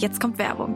Jetzt kommt Werbung.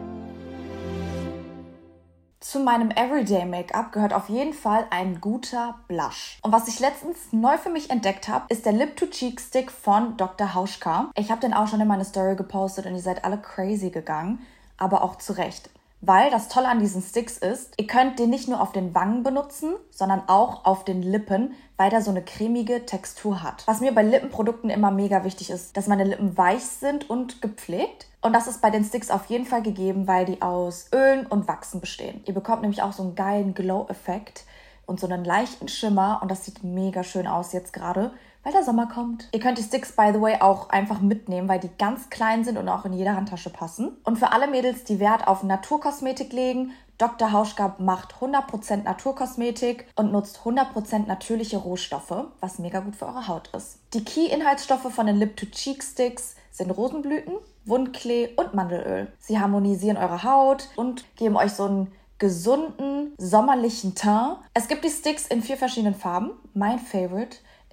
Zu meinem Everyday Make-up gehört auf jeden Fall ein guter Blush. Und was ich letztens neu für mich entdeckt habe, ist der Lip to Cheek Stick von Dr. Hauschka. Ich habe den auch schon in meine Story gepostet und ihr seid alle crazy gegangen, aber auch zu Recht. Weil das Tolle an diesen Sticks ist, ihr könnt den nicht nur auf den Wangen benutzen, sondern auch auf den Lippen, weil der so eine cremige Textur hat. Was mir bei Lippenprodukten immer mega wichtig ist, dass meine Lippen weich sind und gepflegt. Und das ist bei den Sticks auf jeden Fall gegeben, weil die aus Ölen und Wachsen bestehen. Ihr bekommt nämlich auch so einen geilen Glow-Effekt und so einen leichten Schimmer und das sieht mega schön aus jetzt gerade weil der Sommer kommt. Ihr könnt die Sticks, by the way, auch einfach mitnehmen, weil die ganz klein sind und auch in jede Handtasche passen. Und für alle Mädels, die Wert auf Naturkosmetik legen, Dr. Hauschka macht 100% Naturkosmetik und nutzt 100% natürliche Rohstoffe, was mega gut für eure Haut ist. Die Key-Inhaltsstoffe von den Lip-to-Cheek-Sticks sind Rosenblüten, Wundklee und Mandelöl. Sie harmonisieren eure Haut und geben euch so einen gesunden, sommerlichen Teint. Es gibt die Sticks in vier verschiedenen Farben. Mein Favorite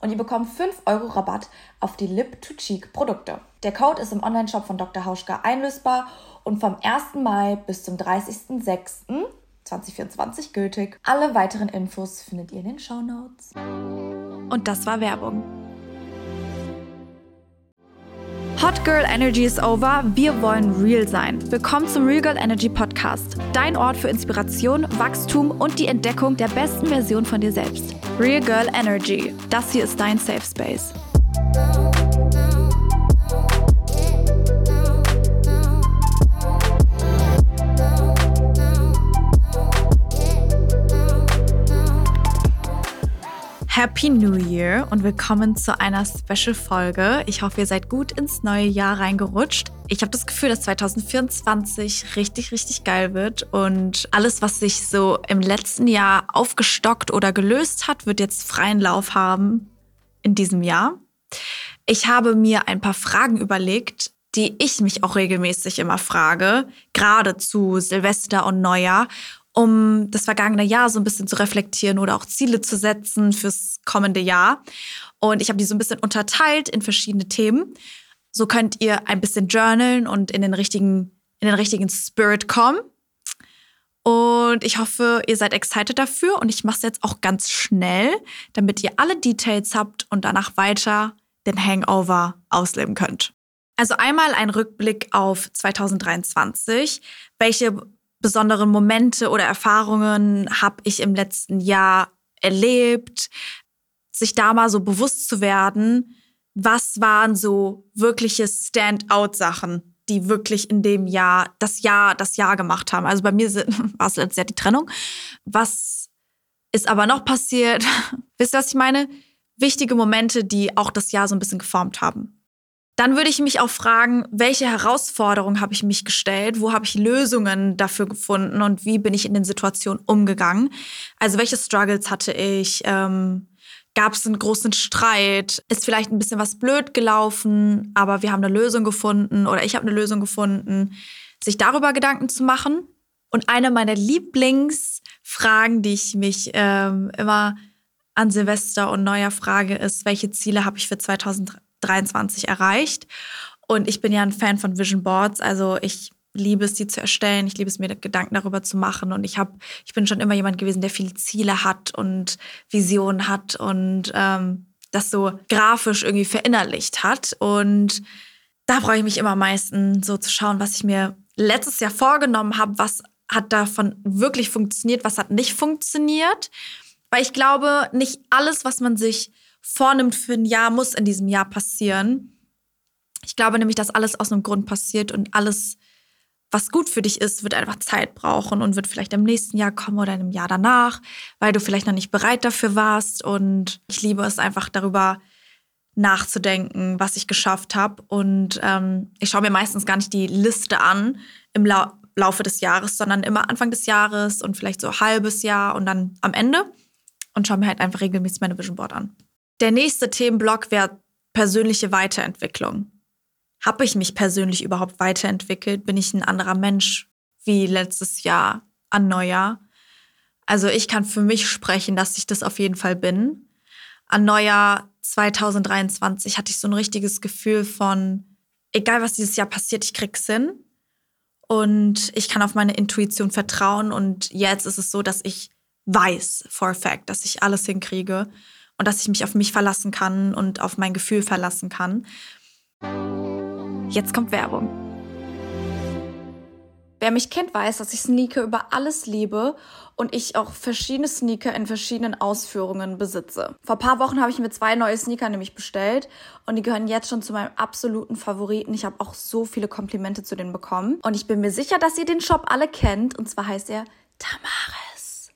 und ihr bekommt 5 Euro Rabatt auf die Lip-to-Cheek-Produkte. Der Code ist im Onlineshop von Dr. Hauschka einlösbar und vom 1. Mai bis zum 30.06.2024 gültig. Alle weiteren Infos findet ihr in den Show Notes. Und das war Werbung. Hot Girl Energy is over. Wir wollen real sein. Willkommen zum Real Girl Energy Podcast. Dein Ort für Inspiration, Wachstum und die Entdeckung der besten Version von dir selbst. Real Girl Energy. Das hier ist dein Safe Space. Happy New Year und willkommen zu einer Special-Folge. Ich hoffe, ihr seid gut ins neue Jahr reingerutscht. Ich habe das Gefühl, dass 2024 richtig, richtig geil wird und alles, was sich so im letzten Jahr aufgestockt oder gelöst hat, wird jetzt freien Lauf haben in diesem Jahr. Ich habe mir ein paar Fragen überlegt, die ich mich auch regelmäßig immer frage, gerade zu Silvester und Neujahr um das vergangene Jahr so ein bisschen zu reflektieren oder auch Ziele zu setzen fürs kommende Jahr. Und ich habe die so ein bisschen unterteilt in verschiedene Themen. So könnt ihr ein bisschen journalen und in den richtigen, in den richtigen Spirit kommen. Und ich hoffe, ihr seid excited dafür. Und ich mache es jetzt auch ganz schnell, damit ihr alle Details habt und danach weiter den Hangover ausleben könnt. Also einmal ein Rückblick auf 2023. Welche besonderen Momente oder Erfahrungen habe ich im letzten Jahr erlebt, sich da mal so bewusst zu werden, was waren so wirkliche Standout-Sachen, die wirklich in dem Jahr das Jahr das Jahr gemacht haben. Also bei mir war es letztes Jahr die Trennung. Was ist aber noch passiert? Wisst ihr, was ich meine? Wichtige Momente, die auch das Jahr so ein bisschen geformt haben. Dann würde ich mich auch fragen, welche Herausforderungen habe ich mich gestellt? Wo habe ich Lösungen dafür gefunden? Und wie bin ich in den Situationen umgegangen? Also welche Struggles hatte ich? Ähm, Gab es einen großen Streit? Ist vielleicht ein bisschen was blöd gelaufen, aber wir haben eine Lösung gefunden oder ich habe eine Lösung gefunden, sich darüber Gedanken zu machen. Und eine meiner Lieblingsfragen, die ich mich ähm, immer an Silvester und Neujahr frage, ist, welche Ziele habe ich für 2023? 23 erreicht. Und ich bin ja ein Fan von Vision Boards, also ich liebe es, die zu erstellen. Ich liebe es, mir Gedanken darüber zu machen. Und ich habe, ich bin schon immer jemand gewesen, der viele Ziele hat und Visionen hat und ähm, das so grafisch irgendwie verinnerlicht hat. Und da freue ich mich immer am meisten, so zu schauen, was ich mir letztes Jahr vorgenommen habe, was hat davon wirklich funktioniert, was hat nicht funktioniert. Weil ich glaube, nicht alles, was man sich vornimmt für ein Jahr, muss in diesem Jahr passieren. Ich glaube nämlich, dass alles aus einem Grund passiert und alles, was gut für dich ist, wird einfach Zeit brauchen und wird vielleicht im nächsten Jahr kommen oder im Jahr danach, weil du vielleicht noch nicht bereit dafür warst. Und ich liebe es einfach darüber nachzudenken, was ich geschafft habe. Und ähm, ich schaue mir meistens gar nicht die Liste an im La Laufe des Jahres, sondern immer Anfang des Jahres und vielleicht so halbes Jahr und dann am Ende. und schaue mir halt einfach regelmäßig meine Vision Board an. Der nächste Themenblock wäre persönliche Weiterentwicklung. Habe ich mich persönlich überhaupt weiterentwickelt? Bin ich ein anderer Mensch wie letztes Jahr an Neujahr? Also ich kann für mich sprechen, dass ich das auf jeden Fall bin. An Neujahr 2023 hatte ich so ein richtiges Gefühl von, egal was dieses Jahr passiert, ich krieg's hin. Und ich kann auf meine Intuition vertrauen. Und jetzt ist es so, dass ich weiß for a fact, dass ich alles hinkriege und dass ich mich auf mich verlassen kann und auf mein Gefühl verlassen kann. Jetzt kommt Werbung. Wer mich kennt, weiß, dass ich Sneaker über alles liebe und ich auch verschiedene Sneaker in verschiedenen Ausführungen besitze. Vor ein paar Wochen habe ich mir zwei neue Sneaker nämlich bestellt und die gehören jetzt schon zu meinem absoluten Favoriten. Ich habe auch so viele Komplimente zu denen bekommen und ich bin mir sicher, dass ihr den Shop alle kennt und zwar heißt er Tamare.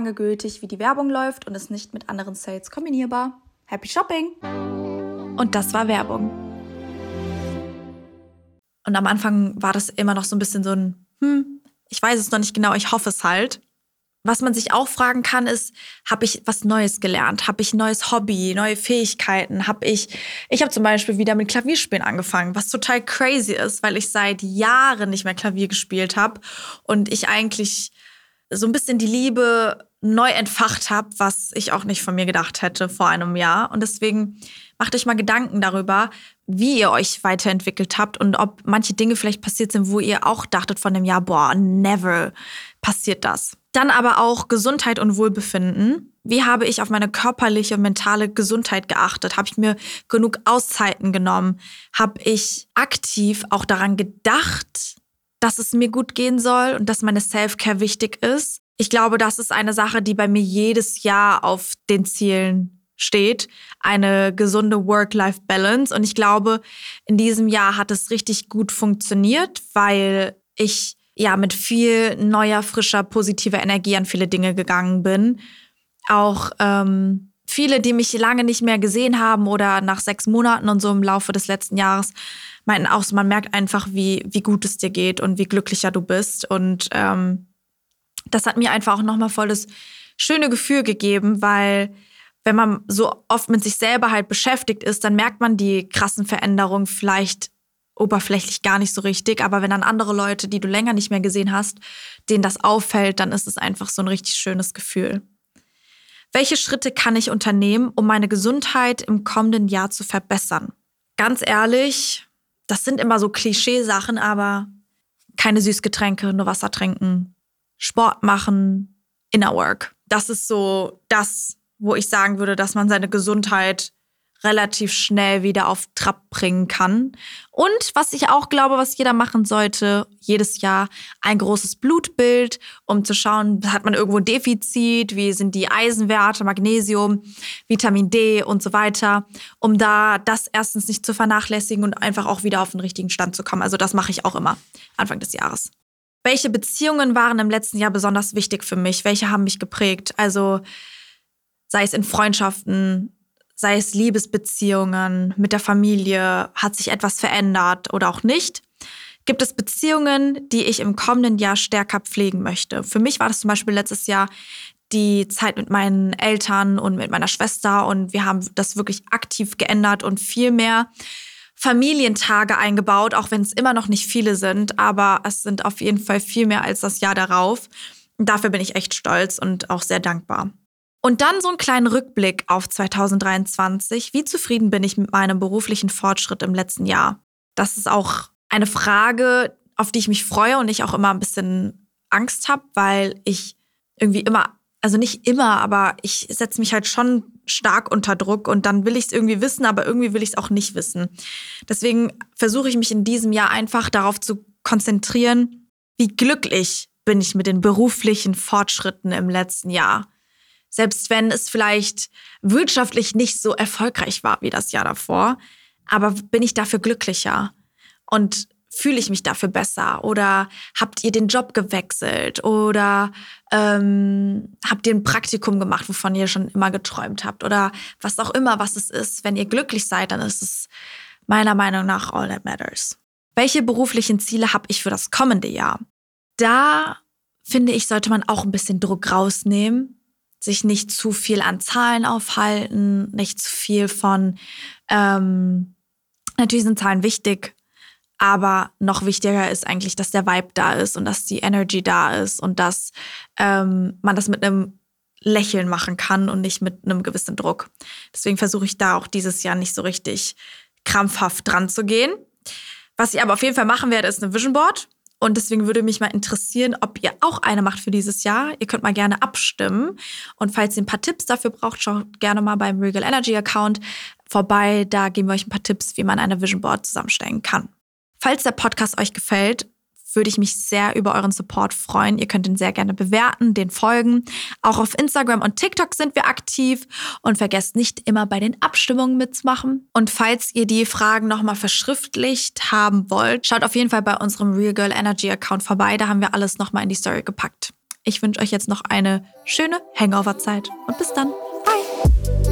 lange gültig, wie die Werbung läuft und ist nicht mit anderen Sales kombinierbar. Happy Shopping! Und das war Werbung. Und am Anfang war das immer noch so ein bisschen so ein, hm, ich weiß es noch nicht genau, ich hoffe es halt. Was man sich auch fragen kann, ist, habe ich was Neues gelernt? Habe ich ein neues Hobby, neue Fähigkeiten? Habe ich, ich habe zum Beispiel wieder mit Klavierspielen angefangen, was total crazy ist, weil ich seit Jahren nicht mehr Klavier gespielt habe und ich eigentlich so ein bisschen die Liebe neu entfacht habe, was ich auch nicht von mir gedacht hätte vor einem Jahr. Und deswegen macht euch mal Gedanken darüber, wie ihr euch weiterentwickelt habt und ob manche Dinge vielleicht passiert sind, wo ihr auch dachtet von dem Jahr, boah, never passiert das. Dann aber auch Gesundheit und Wohlbefinden. Wie habe ich auf meine körperliche und mentale Gesundheit geachtet? Habe ich mir genug Auszeiten genommen? Habe ich aktiv auch daran gedacht, dass es mir gut gehen soll und dass meine Self-Care wichtig ist? ich glaube, das ist eine Sache, die bei mir jedes Jahr auf den Zielen steht. Eine gesunde Work-Life-Balance. Und ich glaube, in diesem Jahr hat es richtig gut funktioniert, weil ich ja mit viel neuer, frischer, positiver Energie an viele Dinge gegangen bin. Auch ähm, viele, die mich lange nicht mehr gesehen haben oder nach sechs Monaten und so im Laufe des letzten Jahres, meinten auch so, man merkt einfach, wie, wie gut es dir geht und wie glücklicher du bist. Und ähm, das hat mir einfach auch nochmal voll das schöne Gefühl gegeben, weil wenn man so oft mit sich selber halt beschäftigt ist, dann merkt man die krassen Veränderungen vielleicht oberflächlich gar nicht so richtig. Aber wenn dann andere Leute, die du länger nicht mehr gesehen hast, denen das auffällt, dann ist es einfach so ein richtig schönes Gefühl. Welche Schritte kann ich unternehmen, um meine Gesundheit im kommenden Jahr zu verbessern? Ganz ehrlich, das sind immer so Klischeesachen, aber keine Süßgetränke, nur Wasser trinken, Sport machen, Inner Work. Das ist so das, wo ich sagen würde, dass man seine Gesundheit relativ schnell wieder auf Trab bringen kann. Und was ich auch glaube, was jeder machen sollte, jedes Jahr ein großes Blutbild, um zu schauen, hat man irgendwo ein Defizit, wie sind die Eisenwerte, Magnesium, Vitamin D und so weiter, um da das erstens nicht zu vernachlässigen und einfach auch wieder auf den richtigen Stand zu kommen. Also das mache ich auch immer Anfang des Jahres. Welche Beziehungen waren im letzten Jahr besonders wichtig für mich? Welche haben mich geprägt? Also sei es in Freundschaften, sei es Liebesbeziehungen mit der Familie, hat sich etwas verändert oder auch nicht? Gibt es Beziehungen, die ich im kommenden Jahr stärker pflegen möchte? Für mich war das zum Beispiel letztes Jahr die Zeit mit meinen Eltern und mit meiner Schwester und wir haben das wirklich aktiv geändert und viel mehr Familientage eingebaut, auch wenn es immer noch nicht viele sind, aber es sind auf jeden Fall viel mehr als das Jahr darauf. Dafür bin ich echt stolz und auch sehr dankbar. Und dann so einen kleinen Rückblick auf 2023. Wie zufrieden bin ich mit meinem beruflichen Fortschritt im letzten Jahr? Das ist auch eine Frage, auf die ich mich freue und ich auch immer ein bisschen Angst habe, weil ich irgendwie immer also nicht immer, aber ich setze mich halt schon stark unter Druck und dann will ich es irgendwie wissen, aber irgendwie will ich es auch nicht wissen. Deswegen versuche ich mich in diesem Jahr einfach darauf zu konzentrieren, wie glücklich bin ich mit den beruflichen Fortschritten im letzten Jahr. Selbst wenn es vielleicht wirtschaftlich nicht so erfolgreich war wie das Jahr davor, aber bin ich dafür glücklicher? Und fühle ich mich dafür besser? Oder habt ihr den Job gewechselt? Oder ähm, habt ihr ein Praktikum gemacht, wovon ihr schon immer geträumt habt? Oder was auch immer, was es ist. Wenn ihr glücklich seid, dann ist es meiner Meinung nach all that matters. Welche beruflichen Ziele habe ich für das kommende Jahr? Da finde ich, sollte man auch ein bisschen Druck rausnehmen, sich nicht zu viel an Zahlen aufhalten, nicht zu viel von, ähm, natürlich sind Zahlen wichtig, aber noch wichtiger ist eigentlich, dass der Vibe da ist und dass die Energy da ist und dass ähm, man das mit einem Lächeln machen kann und nicht mit einem gewissen Druck. Deswegen versuche ich da auch dieses Jahr nicht so richtig krampfhaft dran zu gehen. Was ich aber auf jeden Fall machen werde, ist eine Vision Board. Und deswegen würde mich mal interessieren, ob ihr auch eine macht für dieses Jahr. Ihr könnt mal gerne abstimmen. Und falls ihr ein paar Tipps dafür braucht, schaut gerne mal beim Regal Energy Account vorbei. Da geben wir euch ein paar Tipps, wie man eine Vision Board zusammenstellen kann. Falls der Podcast euch gefällt, würde ich mich sehr über euren Support freuen. Ihr könnt ihn sehr gerne bewerten, den folgen. Auch auf Instagram und TikTok sind wir aktiv und vergesst nicht immer bei den Abstimmungen mitzumachen. Und falls ihr die Fragen nochmal verschriftlicht haben wollt, schaut auf jeden Fall bei unserem Real Girl Energy Account vorbei. Da haben wir alles nochmal in die Story gepackt. Ich wünsche euch jetzt noch eine schöne Hangover-Zeit und bis dann. Bye!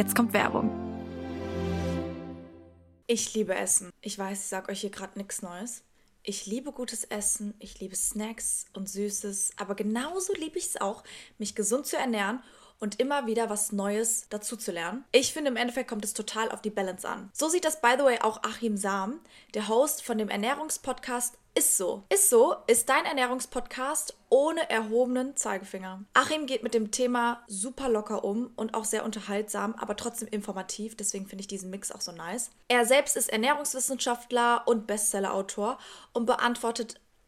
Jetzt kommt Werbung. Ich liebe Essen. Ich weiß, ich sage euch hier gerade nichts Neues. Ich liebe gutes Essen, ich liebe Snacks und Süßes, aber genauso liebe ich es auch, mich gesund zu ernähren und immer wieder was Neues dazu zu lernen. Ich finde, im Endeffekt kommt es total auf die Balance an. So sieht das, by the way, auch Achim Sam, der Host von dem Ernährungspodcast ist so. Ist so ist dein Ernährungspodcast ohne erhobenen Zeigefinger. Achim geht mit dem Thema super locker um und auch sehr unterhaltsam, aber trotzdem informativ. Deswegen finde ich diesen Mix auch so nice. Er selbst ist Ernährungswissenschaftler und Bestsellerautor und beantwortet